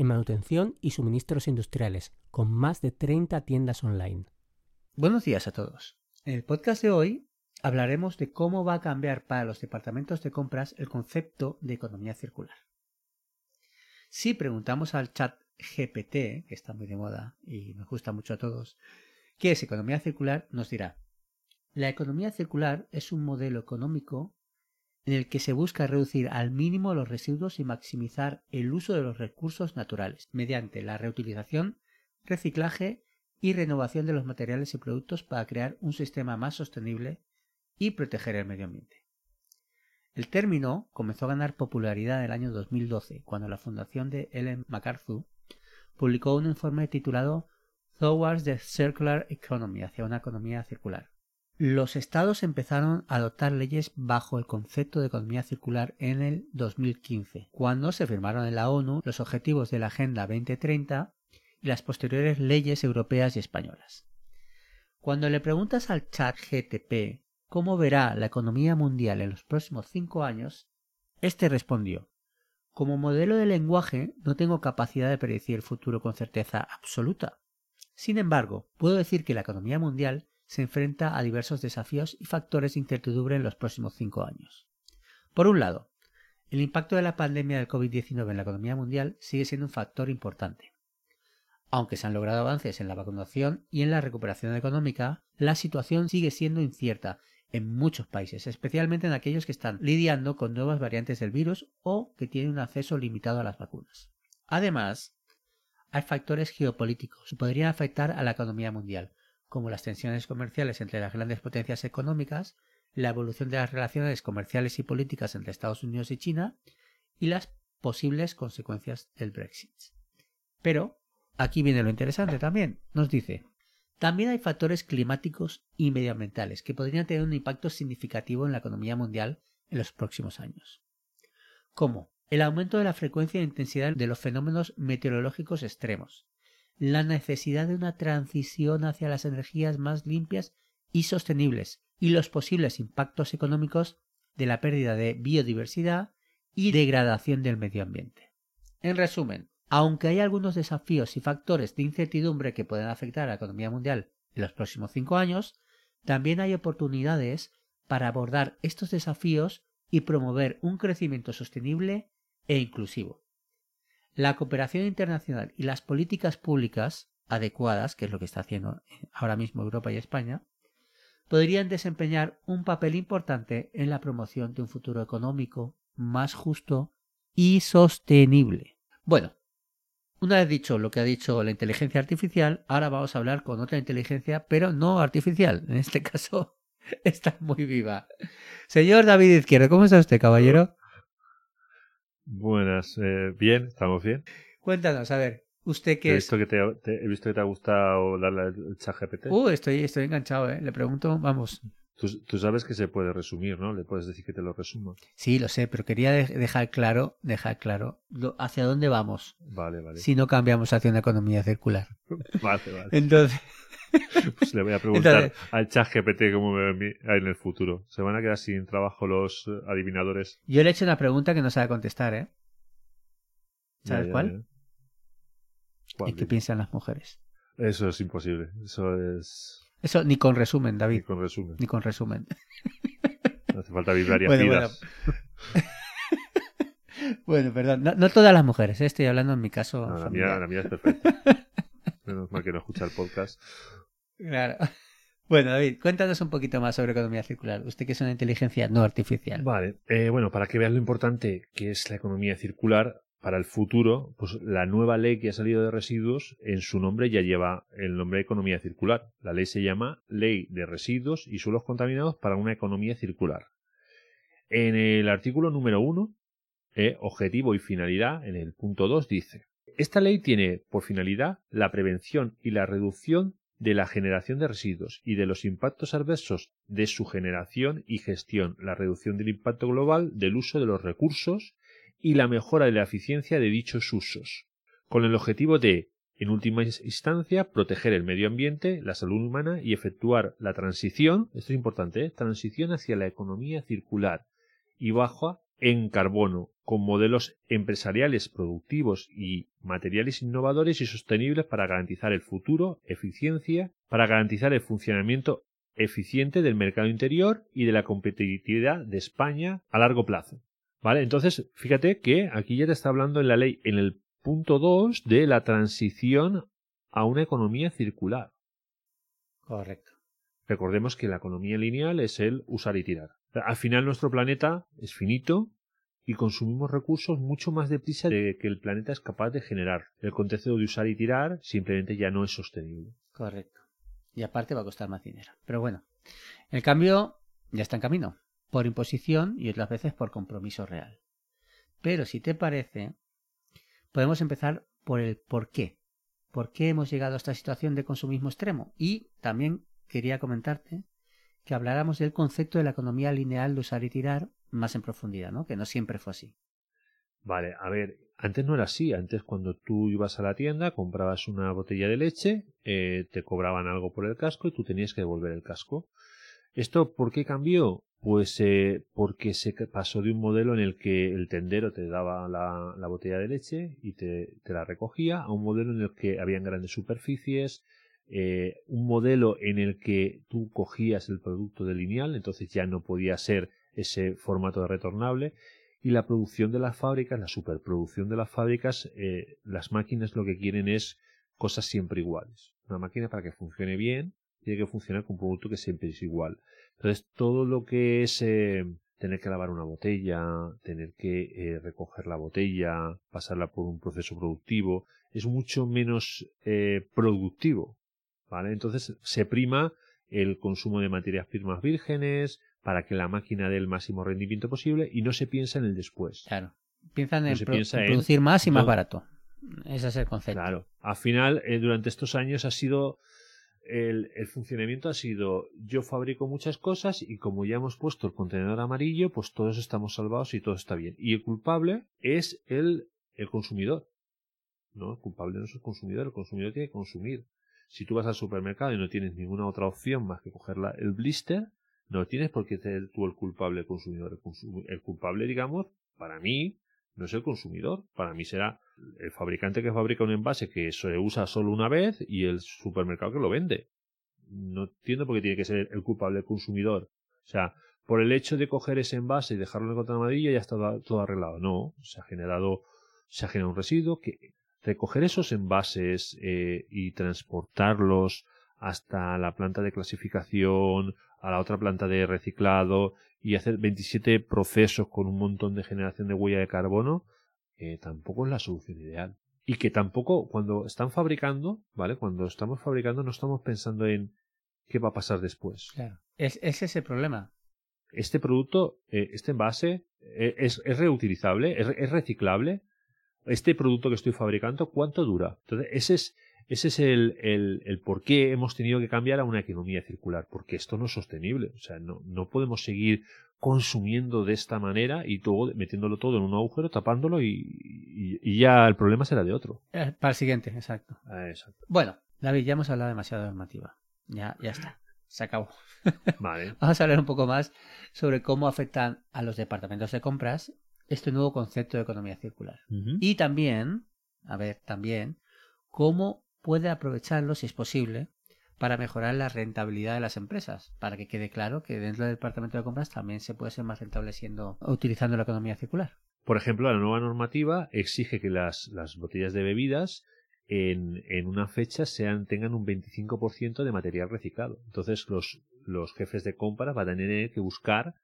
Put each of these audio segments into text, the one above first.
en manutención y suministros industriales, con más de 30 tiendas online. Buenos días a todos. En el podcast de hoy hablaremos de cómo va a cambiar para los departamentos de compras el concepto de economía circular. Si preguntamos al chat GPT, que está muy de moda y nos gusta mucho a todos, qué es economía circular, nos dirá, la economía circular es un modelo económico en el que se busca reducir al mínimo los residuos y maximizar el uso de los recursos naturales mediante la reutilización, reciclaje y renovación de los materiales y productos para crear un sistema más sostenible y proteger el medio ambiente. El término comenzó a ganar popularidad en el año 2012 cuando la fundación de Ellen MacArthur publicó un informe titulado Towards the Circular Economy hacia una economía circular los estados empezaron a adoptar leyes bajo el concepto de economía circular en el 2015, cuando se firmaron en la ONU los objetivos de la Agenda 2030 y las posteriores leyes europeas y españolas. Cuando le preguntas al chat GTP cómo verá la economía mundial en los próximos cinco años, este respondió Como modelo de lenguaje no tengo capacidad de predecir el futuro con certeza absoluta. Sin embargo, puedo decir que la economía mundial se enfrenta a diversos desafíos y factores de incertidumbre en los próximos cinco años. Por un lado, el impacto de la pandemia del COVID-19 en la economía mundial sigue siendo un factor importante. Aunque se han logrado avances en la vacunación y en la recuperación económica, la situación sigue siendo incierta en muchos países, especialmente en aquellos que están lidiando con nuevas variantes del virus o que tienen un acceso limitado a las vacunas. Además, hay factores geopolíticos que podrían afectar a la economía mundial, como las tensiones comerciales entre las grandes potencias económicas, la evolución de las relaciones comerciales y políticas entre Estados Unidos y China y las posibles consecuencias del Brexit. Pero aquí viene lo interesante también. Nos dice, también hay factores climáticos y medioambientales que podrían tener un impacto significativo en la economía mundial en los próximos años. Como el aumento de la frecuencia e intensidad de los fenómenos meteorológicos extremos, la necesidad de una transición hacia las energías más limpias y sostenibles y los posibles impactos económicos de la pérdida de biodiversidad y degradación del medio ambiente. En resumen, aunque hay algunos desafíos y factores de incertidumbre que pueden afectar a la economía mundial en los próximos cinco años, también hay oportunidades para abordar estos desafíos y promover un crecimiento sostenible e inclusivo. La cooperación internacional y las políticas públicas adecuadas, que es lo que está haciendo ahora mismo Europa y España, podrían desempeñar un papel importante en la promoción de un futuro económico más justo y sostenible. Bueno, una vez dicho lo que ha dicho la inteligencia artificial, ahora vamos a hablar con otra inteligencia, pero no artificial. En este caso, está muy viva. Señor David Izquierdo, ¿cómo está usted, caballero? Buenas, eh, bien, estamos bien. Cuéntanos, a ver, ¿usted qué he es? Visto que te, he visto que te ha gustado darle el chat GPT. Uh, estoy, estoy enganchado, ¿eh? Le pregunto, vamos. Tú, sabes que se puede resumir, ¿no? Le puedes decir que te lo resuma. Sí, lo sé, pero quería dejar claro, dejar claro hacia dónde vamos. Vale, vale. Si no cambiamos hacia una economía circular. vale, vale. Entonces... Pues le voy a preguntar al chat GPT cómo me ve en el futuro. ¿Se van a quedar sin trabajo los eh, adivinadores? Yo le he hecho una pregunta que no sabe contestar, ¿eh? ¿Sabes cuál? ¿Y qué piensan las mujeres? Eso es imposible. Eso es. Eso ni con resumen, David. Ni con resumen. Ni con resumen. No hace falta vibrar y bueno, bueno. perdón. No, todas las mujeres, ¿eh? estoy hablando en mi caso. la, mía, la mía es perfecta. Menos mal que no escucha el podcast. Claro. Bueno, David, cuéntanos un poquito más sobre economía circular. Usted que es una inteligencia no artificial. Vale, eh, bueno, para que veas lo importante que es la economía circular, para el futuro, pues la nueva ley que ha salido de residuos, en su nombre ya lleva el nombre de economía circular. La ley se llama Ley de Residuos y Suelos Contaminados para una Economía Circular. En el artículo número 1, eh, objetivo y finalidad, en el punto 2 dice, Esta ley tiene por finalidad la prevención y la reducción de la generación de residuos y de los impactos adversos de su generación y gestión, la reducción del impacto global del uso de los recursos y la mejora de la eficiencia de dichos usos, con el objetivo de, en última instancia, proteger el medio ambiente, la salud humana y efectuar la transición, esto es importante, ¿eh? transición hacia la economía circular y baja en carbono, con modelos empresariales productivos y materiales innovadores y sostenibles para garantizar el futuro, eficiencia, para garantizar el funcionamiento eficiente del mercado interior y de la competitividad de España a largo plazo. ¿Vale? Entonces, fíjate que aquí ya te está hablando en la ley, en el punto 2, de la transición a una economía circular. Correcto. Recordemos que la economía lineal es el usar y tirar. Al final nuestro planeta es finito y consumimos recursos mucho más deprisa de que el planeta es capaz de generar. El contexto de usar y tirar simplemente ya no es sostenible. Correcto. Y aparte va a costar más dinero. Pero bueno, el cambio ya está en camino por imposición y otras veces por compromiso real. Pero si te parece, podemos empezar por el por qué. ¿Por qué hemos llegado a esta situación de consumismo extremo? Y también quería comentarte que habláramos del concepto de la economía lineal de usar y tirar más en profundidad, ¿no? Que no siempre fue así. Vale, a ver, antes no era así. Antes cuando tú ibas a la tienda, comprabas una botella de leche, eh, te cobraban algo por el casco y tú tenías que devolver el casco. ¿Esto por qué cambió? Pues eh, porque se pasó de un modelo en el que el tendero te daba la, la botella de leche y te, la recogía a un modelo en el que habían grandes superficies, eh, un modelo en el que tú cogías el producto de lineal, entonces ya no podía ser ese formato de retornable y la producción de las fábricas, la superproducción de las fábricas, eh, las máquinas lo que quieren es cosas siempre iguales. Una máquina para que funcione bien tiene que funcionar con un producto que siempre es igual. Entonces, todo lo que es eh, tener que lavar una botella, tener que eh, recoger la botella, pasarla por un proceso productivo, es mucho menos productivo. ¿Vale? Entonces, se prima el consumo de materias primas vírgenes para que la máquina dé el máximo rendimiento posible y no se piensa en el después. Claro. Piensan en, producir más y más barato. Ese es el concepto. Claro. Al final, durante estos años ha sido el, funcionamiento ha sido yo fabrico muchas cosas y como ya hemos puesto el contenedor amarillo, pues todos estamos salvados y todo está bien. Y el culpable es el, el consumidor. No, el culpable no es el consumidor, el consumidor tiene que consumir. Si tú vas al supermercado y no tienes ninguna otra opción más que coger el blister, no tienes por qué ser tú el culpable consumidor. el culpable, digamos, para mí, no es el consumidor. Para mí será el fabricante que fabrica un envase que se usa solo una vez y el supermercado que lo vende. No entiendo por qué tiene que ser el culpable el consumidor. O sea, por el hecho de coger ese envase y dejarlo en el cotón amarillo ya está todo arreglado. No, se ha generado, se ha generado un residuo que recoger esos envases eh, y transportarlos hasta la planta de clasificación, a la otra planta de reciclado y hacer 27 procesos con un montón de generación de huella de carbono, eh, tampoco es la solución ideal. Y que tampoco cuando están fabricando, ¿vale? Cuando estamos fabricando no estamos pensando en qué va a pasar después. Claro. Es, ese es el problema. Este producto, eh, este envase, eh, es, es, reutilizable, es, es reciclable. Este producto que estoy fabricando, ¿cuánto dura? Entonces, ese es, ese es el, el, el, por qué hemos tenido que cambiar a una economía circular, porque esto no es sostenible. O sea, no, no podemos seguir consumiendo de esta manera y todo, metiéndolo todo en un agujero, tapándolo y, y, ya el problema será de otro. Eh, para el siguiente, exacto. Ah, exacto. Bueno, David, ya hemos hablado demasiado de normativa. Ya, ya está. Se acabó. Vale. Vamos a hablar un poco más sobre cómo afectan a los departamentos de compras este nuevo concepto de economía circular. Y también, a ver, también, cómo puede aprovecharlo, si es posible, para mejorar la rentabilidad de las empresas, para que quede claro que dentro del departamento de compras también se puede ser más rentable siendo utilizando la economía circular. Por ejemplo, la nueva normativa exige que las, las botellas de bebidas en, en, una fecha sean, tengan un 25% de material reciclado. Entonces los, los jefes de compra van a tener que buscar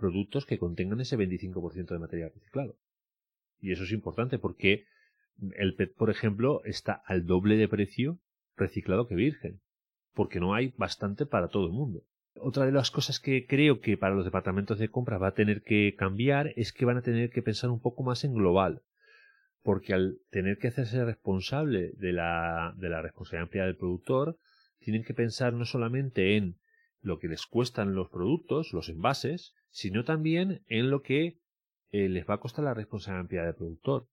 productos que contengan ese 25% de material reciclado. Y eso es importante porque el PET, por ejemplo, está al doble de precio reciclado que virgen, porque no hay bastante para todo el mundo. Otra de las cosas que creo que para los departamentos de compra va a tener que cambiar es que van a tener que pensar un poco más en global. porque al tener que hacerse responsable de la, de la responsabilidad ampliada del productor, tienen que pensar no solamente en lo que les cuestan los productos, los envases, sino también en lo que eh, les va a costar la responsabilidad del productor.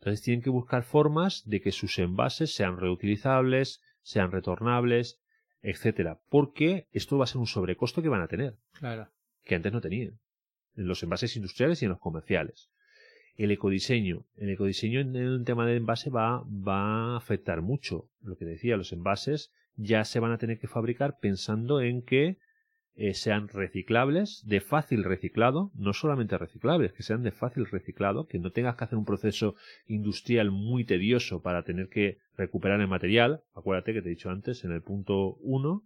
Entonces tienen que buscar formas de que sus envases sean reutilizables, sean retornables, etcétera, porque esto va a ser un sobrecosto que van a tener, Claro. que antes no tenían, en los envases industriales y en los comerciales. El ecodiseño, el ecodiseño en el tema del envase va, va a afectar mucho. Lo que decía, los envases ya se van a tener que fabricar pensando en que eh, sean reciclables, de fácil reciclado, no solamente reciclables, que sean de fácil reciclado, que no tengas que hacer un proceso industrial muy tedioso para tener que recuperar el material. Acuérdate que te he dicho antes en el punto 1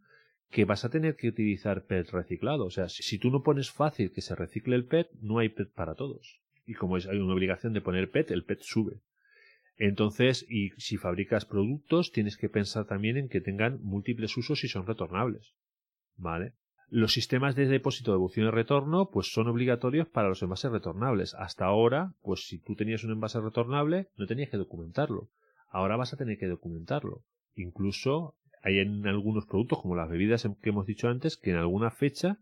que vas a tener que utilizar PET reciclado. O sea, si, tú no pones fácil que se recicle el PET, no hay PET para todos. Y como es, hay una obligación de poner PET, el PET sube. Entonces, y si fabricas productos, tienes que pensar también en que tengan múltiples usos y son retornables. ¿Vale? Los sistemas de depósito, devolución y retorno, pues son obligatorios para los envases retornables. Hasta ahora, pues si tú tenías un envase retornable, no tenías que documentarlo. Ahora vas a tener que documentarlo. Incluso hay en algunos productos, como las bebidas que hemos dicho antes, que en alguna fecha,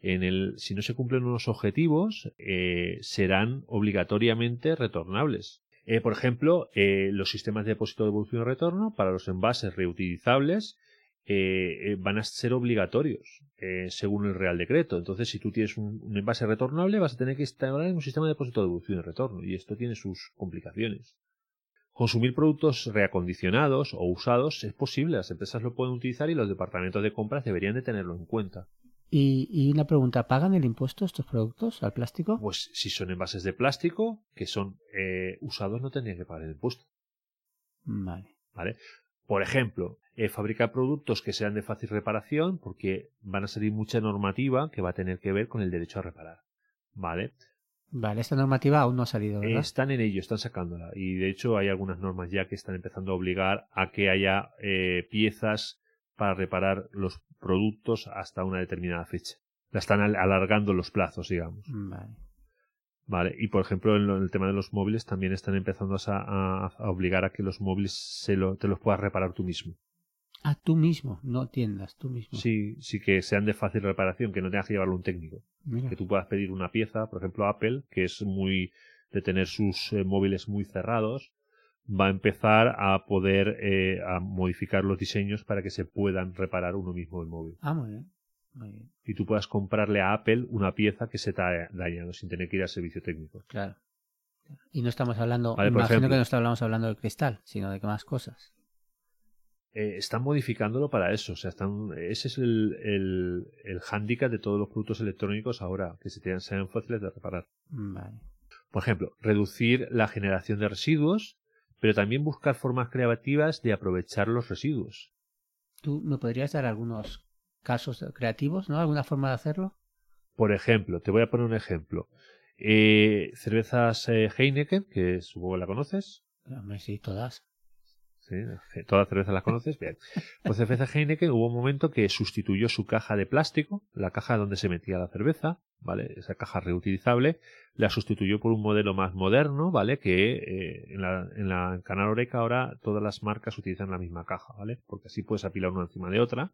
en el, si no se cumplen unos objetivos, eh, serán obligatoriamente retornables. Eh, por ejemplo, eh, los sistemas de depósito, devolución y retorno para los envases reutilizables eh, eh, van a ser obligatorios eh, según el Real Decreto. Entonces, si tú tienes un, un, envase retornable, vas a tener que instalar un sistema de depósito, devolución y retorno. Y esto tiene sus complicaciones. Consumir productos reacondicionados o usados es posible, las empresas lo pueden utilizar y los departamentos de compras deberían de tenerlo en cuenta. Y, y, una pregunta, ¿pagan el impuesto estos productos al plástico? Pues si son envases de plástico que son eh, usados no tendrían que pagar el impuesto. Vale. ¿Vale? Por ejemplo, eh, fabricar productos que sean de fácil reparación porque van a salir mucha normativa que va a tener que ver con el derecho a reparar. ¿Vale? Vale, esta normativa aún no ha salido, ¿verdad? Están en ello, están sacándola. Y de hecho hay algunas normas ya que están empezando a obligar a que haya eh, piezas para reparar los productos hasta una determinada fecha. La están alargando los plazos, digamos. Vale. Vale, y por ejemplo en, lo, en, el tema de los móviles también están empezando a, a, a obligar a que los móviles se lo, te los puedas reparar tú mismo. Ah, tú mismo, no tiendas, tú mismo. Sí, sí que sean de fácil reparación, que no tengas que llevarlo un técnico. Mira. Que tú puedas pedir una pieza, por ejemplo Apple, que es muy de tener sus eh, móviles muy cerrados, va a empezar a poder eh, a modificar los diseños para que se puedan reparar uno mismo el móvil. Ah, muy bien. Y tú puedas comprarle a Apple una pieza que se te ha dañado sin tener que ir al servicio técnico. Claro. Y no estamos hablando, vale, imagino ejemplo, que no estamos hablando del cristal, sino de que más cosas. Eh, están modificándolo para eso. O sea, están, ese es el, el, el hándicap de todos los productos electrónicos ahora, que se tienen, sean fáciles de reparar. Vale. Por ejemplo, reducir la generación de residuos, pero también buscar formas creativas de aprovechar los residuos. ¿Tú me podrías dar algunos casos creativos, ¿no? ¿Alguna forma de hacerlo? Por ejemplo, te voy a poner un ejemplo. Eh, cervezas eh, Heineken, que supongo la conoces. Sí, todas. Sí, todas las cervezas las conoces. Bien. Pues cerveza Heineken hubo un momento que sustituyó su caja de plástico, la caja donde se metía la cerveza, ¿vale? Esa caja reutilizable, la sustituyó por un modelo más moderno, ¿vale? Que eh, en, la, en la en Canal Oreca ahora todas las marcas utilizan la misma caja, ¿vale? Porque así puedes apilar una encima de otra,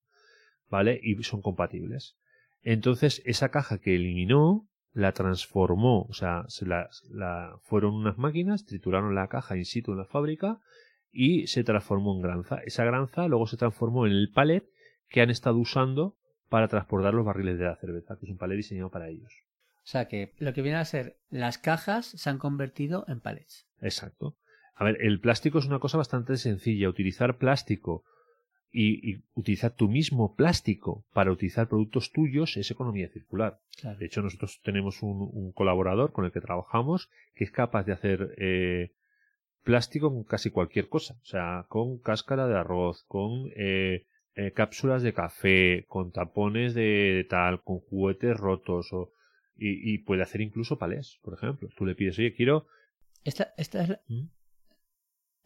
¿vale? Y son compatibles. Entonces, esa caja que eliminó, la transformó, o sea, se la, la, fueron unas máquinas, trituraron la caja in situ en la fábrica y se transformó en granza. Esa granza luego se transformó en el palet que han estado usando para transportar los barriles de la cerveza, que es un palet diseñado para ellos. O sea que lo que viene a ser las cajas se han convertido en palets. Exacto. A ver, el plástico es una cosa bastante sencilla. Utilizar plástico y, y, utilizar tu mismo plástico para utilizar productos tuyos es economía circular. Claro. De hecho, nosotros tenemos un, un, colaborador con el que trabajamos que es capaz de hacer eh, plástico con casi cualquier cosa. O sea, con cáscara de arroz, con eh, eh, cápsulas de café, con tapones de, de tal, con juguetes rotos o, y, y, puede hacer incluso palés, por ejemplo. Tú le pides, oye, quiero... Esta, esta, es, la, ¿Mm?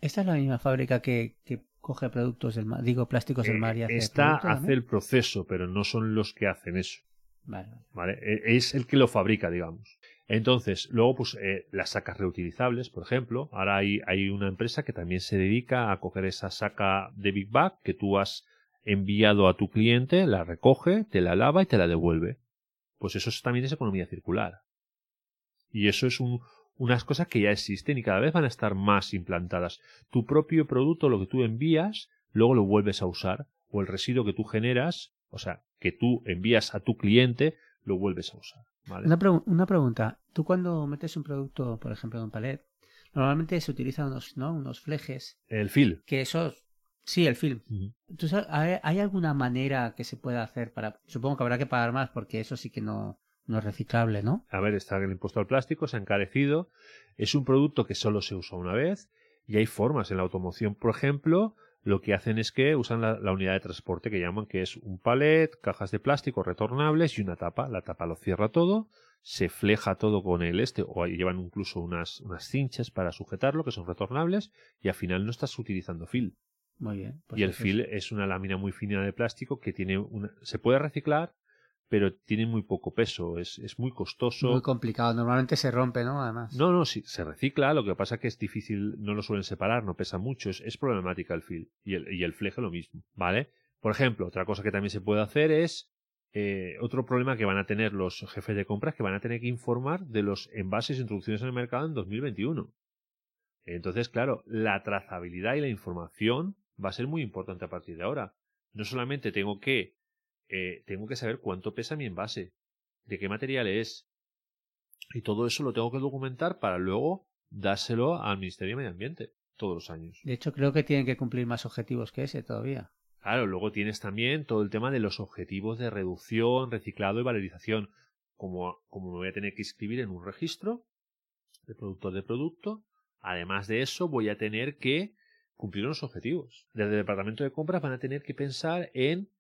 esta es la misma fábrica que, que coge productos del mar, digo plásticos del mar y hace Esta hace también? el proceso, pero no son los que hacen eso. Vale. ¿Vale? Es el que lo fabrica, digamos. Entonces, luego, pues eh, las sacas reutilizables, por ejemplo. Ahora hay, hay una empresa que también se dedica a coger esa saca de Big Bag que tú has enviado a tu cliente, la recoge, te la lava y te la devuelve. Pues eso también es economía circular. Y eso es un, unas cosas que ya existen y cada vez van a estar más implantadas. Tu propio producto, lo que tú envías, luego lo vuelves a usar. O el residuo que tú generas, o sea, que tú envías a tu cliente, lo vuelves a usar. Una, una, pregunta. Tú cuando metes un producto, por ejemplo, en un palet, normalmente se utilizan unos, ¿no? unos flejes. El fil. Que esos... Sí, el film. ¿Hay alguna manera que se pueda hacer para... Supongo que habrá que pagar más porque eso sí que no, no es reciclable, ¿no? A ver, está el impuesto al plástico, se ha encarecido. Es un producto que solo se usa una vez y hay formas en la automoción, por ejemplo, lo que hacen es que usan la, unidad de transporte que llaman que es un palet, cajas de plástico retornables y una tapa. La tapa lo cierra todo, se fleja todo con el este o llevan incluso unas, unas cinchas para sujetarlo que son retornables y al final no estás utilizando fil. Muy bien. Pues y el fil es una lámina muy fina de plástico que tiene una, se puede reciclar pero tiene muy poco peso, es, es muy costoso. Muy complicado, normalmente se rompe, ¿no? Además. No, no, sí, se recicla, lo que pasa que es difícil, no lo suelen separar, no pesa mucho, es, es problemática el fil y el, y el fleje lo mismo, ¿vale? Por ejemplo, otra cosa que también se puede hacer es eh, otro problema que van a tener los jefes de compras que van a tener que informar de los envases e introducciones en el mercado en 2021. Entonces, claro, la trazabilidad y la información va a ser muy importante a partir de ahora. No solamente tengo que eh, tengo que saber cuánto pesa mi envase, de qué material es. Y todo eso lo tengo que documentar para luego dárselo al Ministerio de Medio Ambiente todos los años. De hecho, creo que tienen que cumplir más objetivos que ese todavía. Claro, luego tienes también todo el tema de los objetivos de reducción, reciclado y valorización. Como, como me voy a tener que inscribir en un registro de productor de producto, además de eso voy a tener que cumplir unos objetivos. Desde el departamento de compras van a tener que pensar en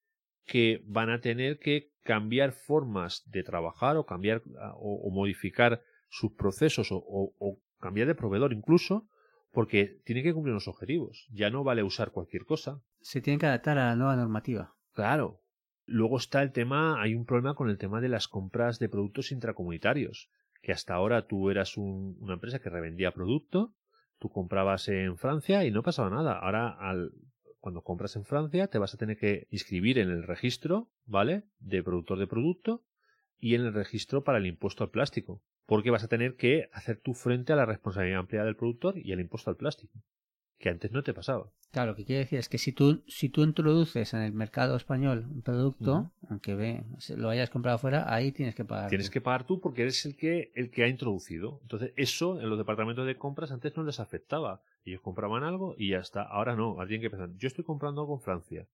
que van a tener que cambiar formas de trabajar o cambiar ah, o, modificar sus procesos o, cambiar de proveedor incluso porque tiene que cumplir unos objetivos. Ya no vale usar cualquier cosa. Se tiene que adaptar a la nueva normativa. Claro. Luego está el tema, hay un problema con el tema de las compras de productos intracomunitarios, que hasta ahora tú eras una empresa que revendía producto, tú comprabas en Francia y no pasaba nada. Ahora al cuando compras en Francia te vas a tener que inscribir en el registro, ¿vale? De productor de producto y en el registro para el impuesto al plástico, porque vas a tener que hacer tu frente a la responsabilidad ampliada del productor y el impuesto al plástico que antes no te pasaba. Claro, lo que quiere decir es que si tú, si tú introduces en el mercado español un producto, aunque ve, lo hayas comprado fuera, ahí tienes que pagar. Tienes que pagar tú porque eres el que, el que ha introducido. Entonces, eso en los departamentos de compras antes no les afectaba. Ellos compraban algo y ya está. Ahora no, alguien que pensar, yo estoy comprando algo en Francia,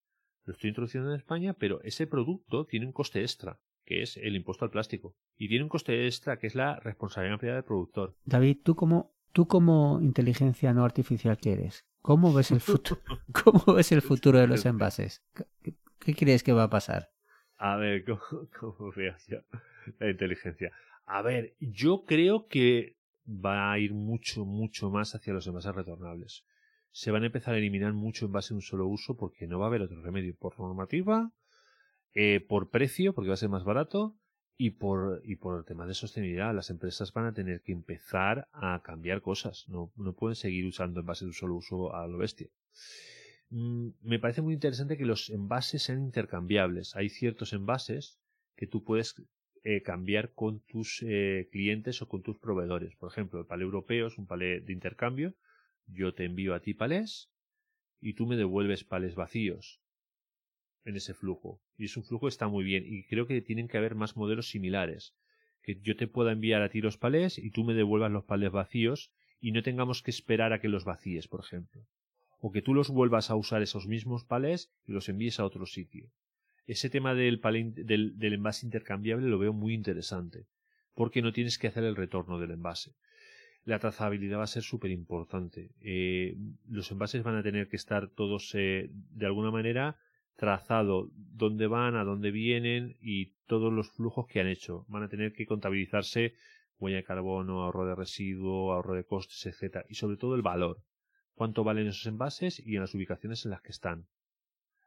lo estoy introduciendo en España, pero ese producto tiene un coste extra que es el impuesto al plástico. Y tiene un coste extra, que es la responsabilidad ampliada del productor. David, ¿tú cómo, Tú como inteligencia no artificial que eres, ¿cómo ves el futuro? ¿Cómo ves el futuro de los envases? ¿Qué, crees que va a pasar? A ver, ¿cómo, veo yo la inteligencia? A ver, yo creo que va a ir mucho, mucho más hacia los envases retornables. Se van a empezar a eliminar mucho envases de un solo uso porque no va a haber otro remedio por normativa, eh, por precio, porque va a ser más barato, y por, y por el tema de sostenibilidad, las empresas van a tener que empezar a cambiar cosas. No, no pueden seguir usando envases de un solo uso a lo bestia. Mm, me parece muy interesante que los envases sean intercambiables. Hay ciertos envases que tú puedes eh, cambiar con tus eh, clientes o con tus proveedores. Por ejemplo, el palé europeo es un palé de intercambio. Yo te envío a ti palés y tú me devuelves palés vacíos en ese flujo. Y ese flujo está muy bien. Y creo que tienen que haber más modelos similares. Que yo te pueda enviar a ti los palés y tú me devuelvas los palés vacíos y no tengamos que esperar a que los vacíes, por ejemplo. O que tú los vuelvas a usar esos mismos palés y los envíes a otro sitio. Ese tema del, del, del envase intercambiable lo veo muy interesante. Porque no tienes que hacer el retorno del envase la trazabilidad va a ser súper importante. Eh, los envases van a tener que estar todos eh, de alguna manera trazado dónde van, a dónde vienen y todos los flujos que han hecho. Van a tener que contabilizarse huella de carbono, ahorro de residuo, ahorro de costes, etcétera, y sobre todo el valor. Cuánto valen esos envases y en las ubicaciones en las que están.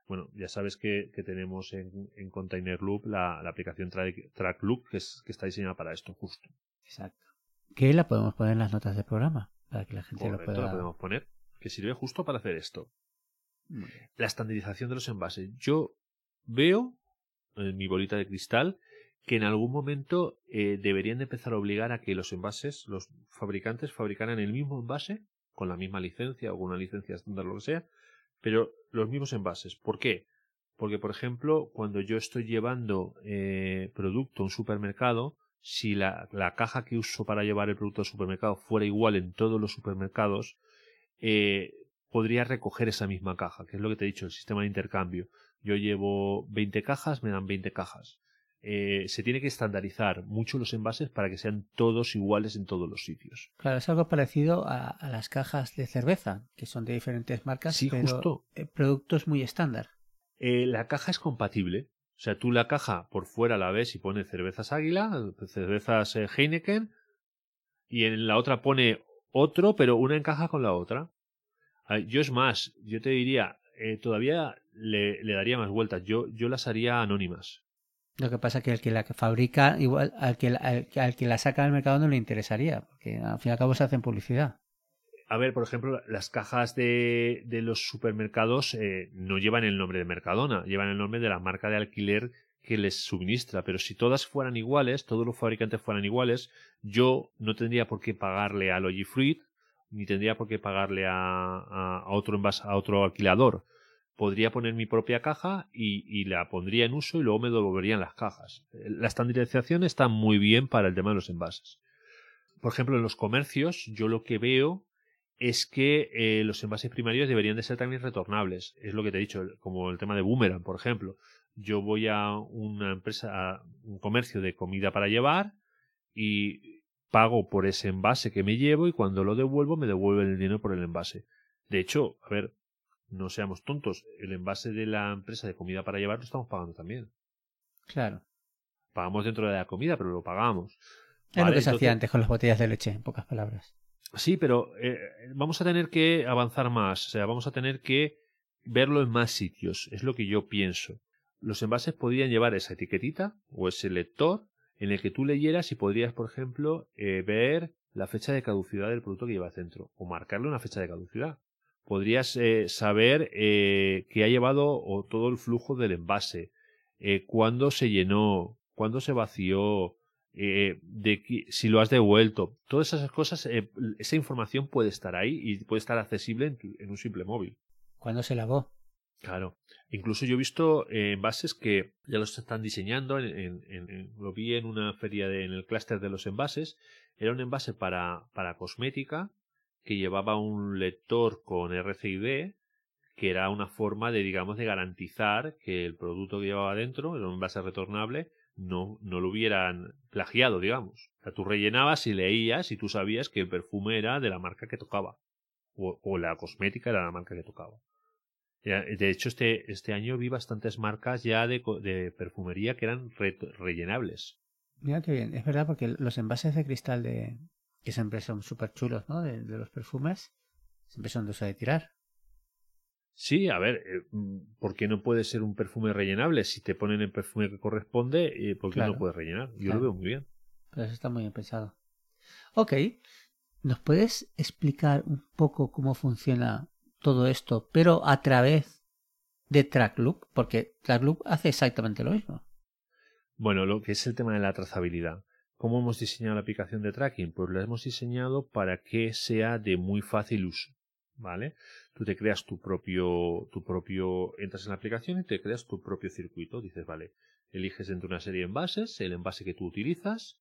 Bueno, ya sabes que, tenemos en, en Container Loop la, aplicación Track, Loop que, es, que está diseñada para esto justo. Exacto. Que la podemos poner en las notas del programa para que la gente lo pueda. la podemos poner, que sirve justo para hacer esto. La estandarización de los envases. Yo veo en mi bolita de cristal que en algún momento eh, deberían de empezar a obligar a que los envases, los fabricantes fabricaran el mismo envase con la misma licencia o con una licencia estándar, lo que sea, pero los mismos envases. ¿Por qué? Porque, por ejemplo, cuando yo estoy llevando eh, producto a un supermercado, si la, caja que uso para llevar el producto al supermercado fuera igual en todos los supermercados, eh, podría recoger esa misma caja, que es lo que te he dicho, el sistema de intercambio. Yo llevo 20 cajas, me dan 20 cajas. Eh, se tiene que estandarizar mucho los envases para que sean todos iguales en todos los sitios. Claro, es algo parecido a, las cajas de cerveza, que son de diferentes marcas, sí, pero justo. Eh, productos muy estándar. Eh, la caja es compatible. O sea, tú la caja por fuera la ves y pone cervezas Águila, cervezas Heineken, y en la otra pone otro, pero una encaja con la otra. Yo es más, yo te diría, todavía le, le, daría más vueltas. Yo, yo las haría anónimas. Lo que pasa es que el que la fabrica, igual al que, al, que la saca al mercado no le interesaría, porque al fin y al cabo se hacen publicidad. A ver, por ejemplo, las cajas de, de los supermercados eh, no llevan el nombre de Mercadona, llevan el nombre de la marca de alquiler que les suministra. Pero si todas fueran iguales, todos los fabricantes fueran iguales, yo no tendría por qué pagarle a Logifruit, ni tendría por qué pagarle a, a otro a otro alquilador podría poner mi propia caja y, la pondría en uso y luego me devolverían las cajas. La estandarización está muy bien para el tema de los envases. Por ejemplo, en los comercios yo lo que veo es que eh, los envases primarios deberían de ser también retornables. Es lo que te he dicho, como el tema de Boomerang, por ejemplo. Yo voy a una empresa, a un comercio de comida para llevar y pago por ese envase que me llevo y cuando lo devuelvo me devuelven el dinero por el envase. De hecho, a ver, no seamos tontos, el envase de la empresa de comida para llevar lo estamos pagando también. Claro. Pagamos dentro de la comida, pero lo pagamos. Es lo que se hacía antes con las botellas de leche, en pocas palabras. Sí, pero eh, vamos a tener que avanzar más, o sea, vamos a tener que verlo en más sitios, es lo que yo pienso. Los envases podrían llevar esa etiquetita o ese lector en el que tú leyeras y podrías, por ejemplo, eh, ver la fecha de caducidad del producto que llevas dentro o marcarle una fecha de caducidad podrías eh, saber eh, qué ha llevado o todo el flujo del envase, eh, cuándo se llenó, cuándo se vació, de si lo has devuelto. Todas esas cosas, esa información puede estar ahí y puede estar accesible en, un simple móvil. ¿Cuándo se lavó? Claro. Incluso yo he visto envases que ya los están diseñando. En, lo vi en una feria de, en el clúster de los envases. Era un envase para, para cosmética que llevaba un lector con RCID que era una forma de, digamos, de garantizar que el producto que llevaba dentro, era un envase retornable, no, no lo hubieran plagiado, digamos. O sea, tú rellenabas y leías y tú sabías que el perfume era de la marca que tocaba. O, la cosmética era la marca que tocaba. De hecho, este, este año vi bastantes marcas ya de, de perfumería que eran rellenables. Mira qué bien. Es verdad porque los envases de cristal de, que siempre son súper chulos, ¿no? De, los perfumes, siempre son de eso de tirar. Sí, a ver, eh, ¿por qué no puede ser un perfume rellenable? Si te ponen el perfume que corresponde, eh, ¿por qué no puedes rellenar? Yo lo veo muy bien. Pero eso está muy bien pensado. Ok, ¿nos puedes explicar un poco cómo funciona todo esto, pero a través de TrackLoop? Porque TrackLoop hace exactamente lo mismo. Bueno, lo que es el tema de la trazabilidad. ¿Cómo hemos diseñado la aplicación de tracking? Pues la hemos diseñado para que sea de muy fácil uso. ¿Vale? Tú te creas tu propio, tu propio, entras en la aplicación y te creas tu propio circuito. Dices, vale, eliges entre una serie de envases, el envase que tú utilizas,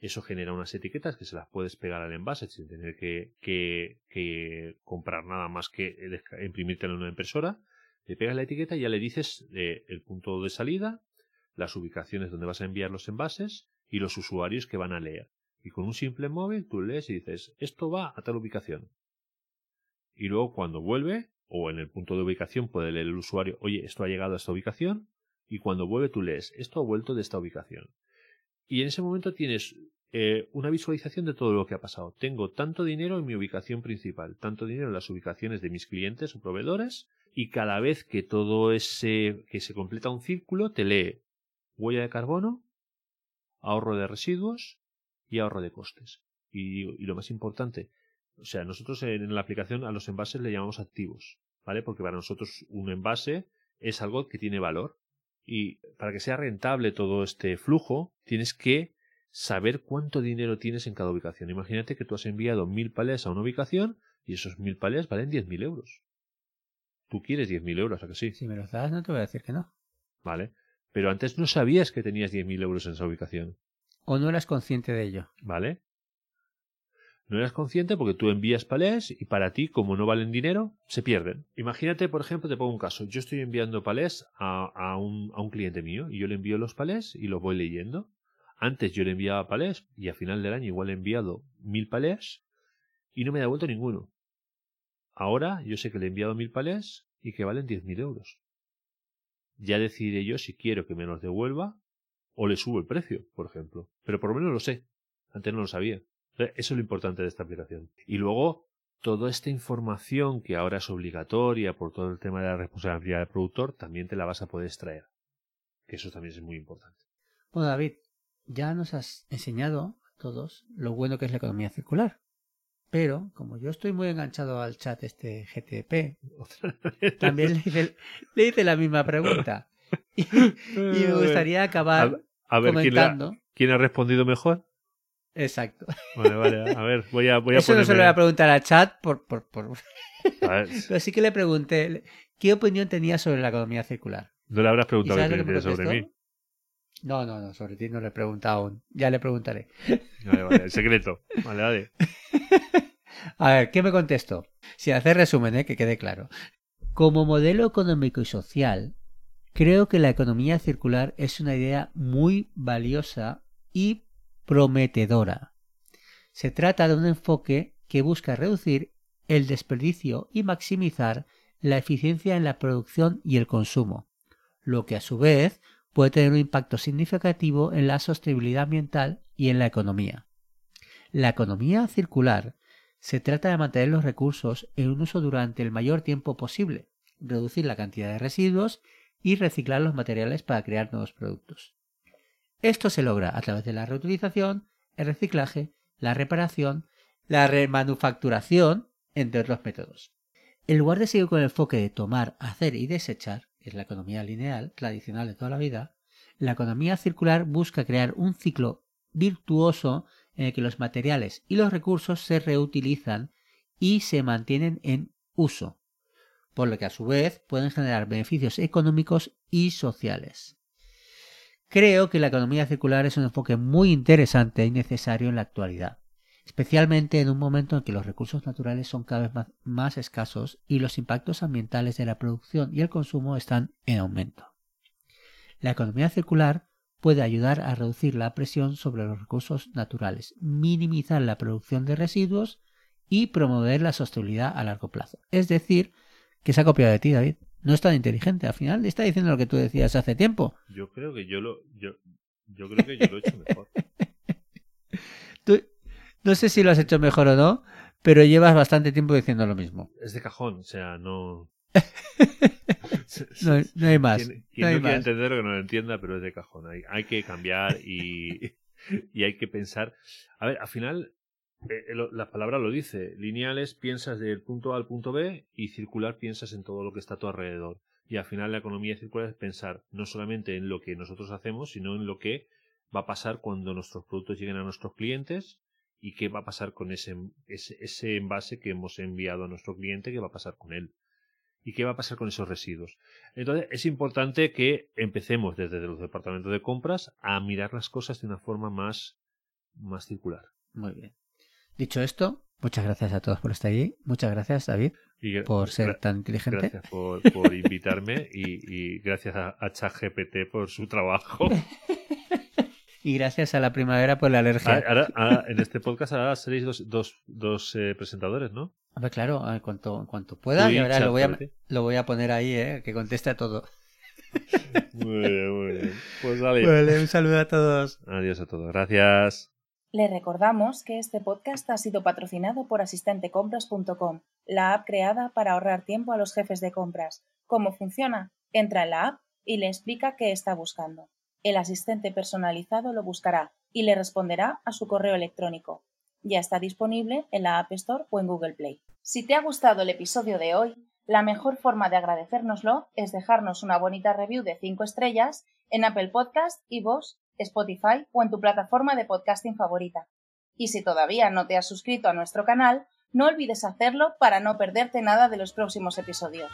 eso genera unas etiquetas que se las puedes pegar al envase sin tener que, que, comprar nada más que imprimírtelo en una impresora. Le pegas la etiqueta y ya le dices eh, el punto de salida, las ubicaciones donde vas a enviar los envases y los usuarios que van a leer. Y con un simple móvil tú lees y dices, esto va a tal ubicación. Y luego cuando vuelve, o en el punto de ubicación puede leer el usuario, oye, esto ha llegado a esta ubicación, y cuando vuelve tú lees, esto ha vuelto de esta ubicación. Y en ese momento tienes eh, una visualización de todo lo que ha pasado. Tengo tanto dinero en mi ubicación principal, tanto dinero en las ubicaciones de mis clientes o proveedores, y cada vez que todo ese, que se completa un círculo, te lee huella de carbono, ahorro de residuos y ahorro de costes. Y, y lo más importante, o sea, nosotros en la aplicación a los envases le llamamos activos, ¿vale? Porque para nosotros un envase es algo que tiene valor. Y para que sea rentable todo este flujo, tienes que saber cuánto dinero tienes en cada ubicación. Imagínate que tú has enviado mil palés a una ubicación y esos mil palés valen diez mil euros. Tú quieres diez mil euros, ¿a que sí? Si me los das, no te voy a decir que no. Vale. Pero antes no sabías que tenías diez mil euros en esa ubicación. O no eras consciente de ello. ¿Vale? No eras consciente porque tú envías palés y para ti, como no valen dinero, se pierden. Imagínate, por ejemplo, te pongo un caso. Yo estoy enviando palés a, a, un, a un cliente mío y yo le envío los palés y los voy leyendo. Antes yo le enviaba palés y a final del año igual he enviado mil palés y no me he devuelto ninguno. Ahora yo sé que le he enviado mil palés y que valen diez mil euros. Ya decidiré yo si quiero que me los devuelva o le subo el precio, por ejemplo. Pero por lo menos lo sé. Antes no lo sabía. Eso es lo importante de esta aplicación. Y luego, toda esta información que ahora es obligatoria por todo el tema de la responsabilidad del productor, también te la vas a poder extraer. Que eso también es muy importante. Bueno, David, ya nos has enseñado a todos lo bueno que es la economía circular. Pero, como yo estoy muy enganchado al chat este GTP, también le hice, le hice, la misma pregunta. Y, y me gustaría acabar a, a ver, comentando. ¿quién, ¿quién ha respondido mejor? Exacto. Vale, vale. A ver, voy a, voy a Eso ponerme... no se lo voy a preguntar al chat por... por, por... A ver, Pero sí que le pregunté qué opinión tenía sobre la economía circular. no le habrás preguntado ¿Y qué tiene sobre mí. No, no, no, sobre ti no le he preguntado aún. Ya le preguntaré. Vale, vale, el secreto. Vale, vale. A ver, ¿qué me contestó? Sin hacer resumen, ¿eh? que quede claro. Como modelo económico y social, creo que la economía circular es una idea muy valiosa y prometedora. Se trata de un enfoque que busca reducir el desperdicio y maximizar la eficiencia en la producción y el consumo, lo que a su vez puede tener un impacto significativo en la sostenibilidad ambiental y en la economía. La economía circular se trata de mantener los recursos en un uso durante el mayor tiempo posible, reducir la cantidad de residuos y reciclar los materiales para crear nuevos productos. Esto se logra a través de la reutilización, el reciclaje, la reparación, la remanufacturación, entre otros métodos. En lugar de seguir con el enfoque de tomar, hacer y desechar, que es la economía lineal tradicional de toda la vida, la economía circular busca crear un ciclo virtuoso en el que los materiales y los recursos se reutilizan y se mantienen en uso, por lo que a su vez pueden generar beneficios económicos y sociales. Creo que la economía circular es un enfoque muy interesante y necesario en la actualidad, especialmente en un momento en que los recursos naturales son cada vez más, más, escasos y los impactos ambientales de la producción y el consumo están en aumento. La economía circular puede ayudar a reducir la presión sobre los recursos naturales, minimizar la producción de residuos y promover la sostenibilidad a largo plazo. Es decir, que se ha copiado de ti, David. No es tan inteligente. Al final está diciendo lo que tú decías hace tiempo. Yo creo que yo lo, yo, yo creo que yo lo he hecho mejor. Tú, no sé si lo has hecho mejor o no, pero llevas bastante tiempo diciendo lo mismo. Es de cajón, o sea, no. No, no, hay más. Quien, no, hay no entender que no lo entienda, pero es de cajón. Hay, hay que cambiar y, y hay que pensar. A ver, al final, eh, lo, la palabra lo dice. Lineales piensas del punto A al punto B y circular piensas en todo lo que está a tu alrededor. Y al final la economía circular es pensar no solamente en lo que nosotros hacemos, sino en lo que va a pasar cuando nuestros productos lleguen a nuestros clientes y qué va a pasar con ese, ese, ese envase que hemos enviado a nuestro cliente, qué va a pasar con él y qué va a pasar con esos residuos. Entonces es importante que empecemos desde los departamentos de compras a mirar las cosas de una forma más, más circular. Muy bien. Dicho esto, muchas gracias a todos por estar allí. Muchas gracias, David, y por ser tan inteligente. Gracias por, por invitarme y, y, gracias a, a ChatGPT por su trabajo. y gracias a la primavera por la alergia. Ahora, ahora, en este podcast ahora seréis dos, dos, dos eh, presentadores, ¿no? A ver, claro, en cuanto, en cuanto pueda. Y ahora lo voy, a, lo voy a poner ahí, ¿eh? que conteste a todo. Muy bien, muy bien. Pues vale. vale. Un saludo a todos. Adiós a todos. Gracias. Le recordamos que este podcast ha sido patrocinado por asistentecompras.com, la app creada para ahorrar tiempo a los jefes de compras. ¿Cómo funciona? Entra en la app y le explica qué está buscando. El asistente personalizado lo buscará y le responderá a su correo electrónico. Ya está disponible en la App Store o en Google Play. Si te ha gustado el episodio de hoy, la mejor forma de agradecérnoslo es dejarnos una bonita review de 5 estrellas en Apple Podcast, iVoox, Spotify o en tu plataforma de podcasting favorita. Y si todavía no te has suscrito a nuestro canal, no olvides hacerlo para no perderte nada de los próximos episodios.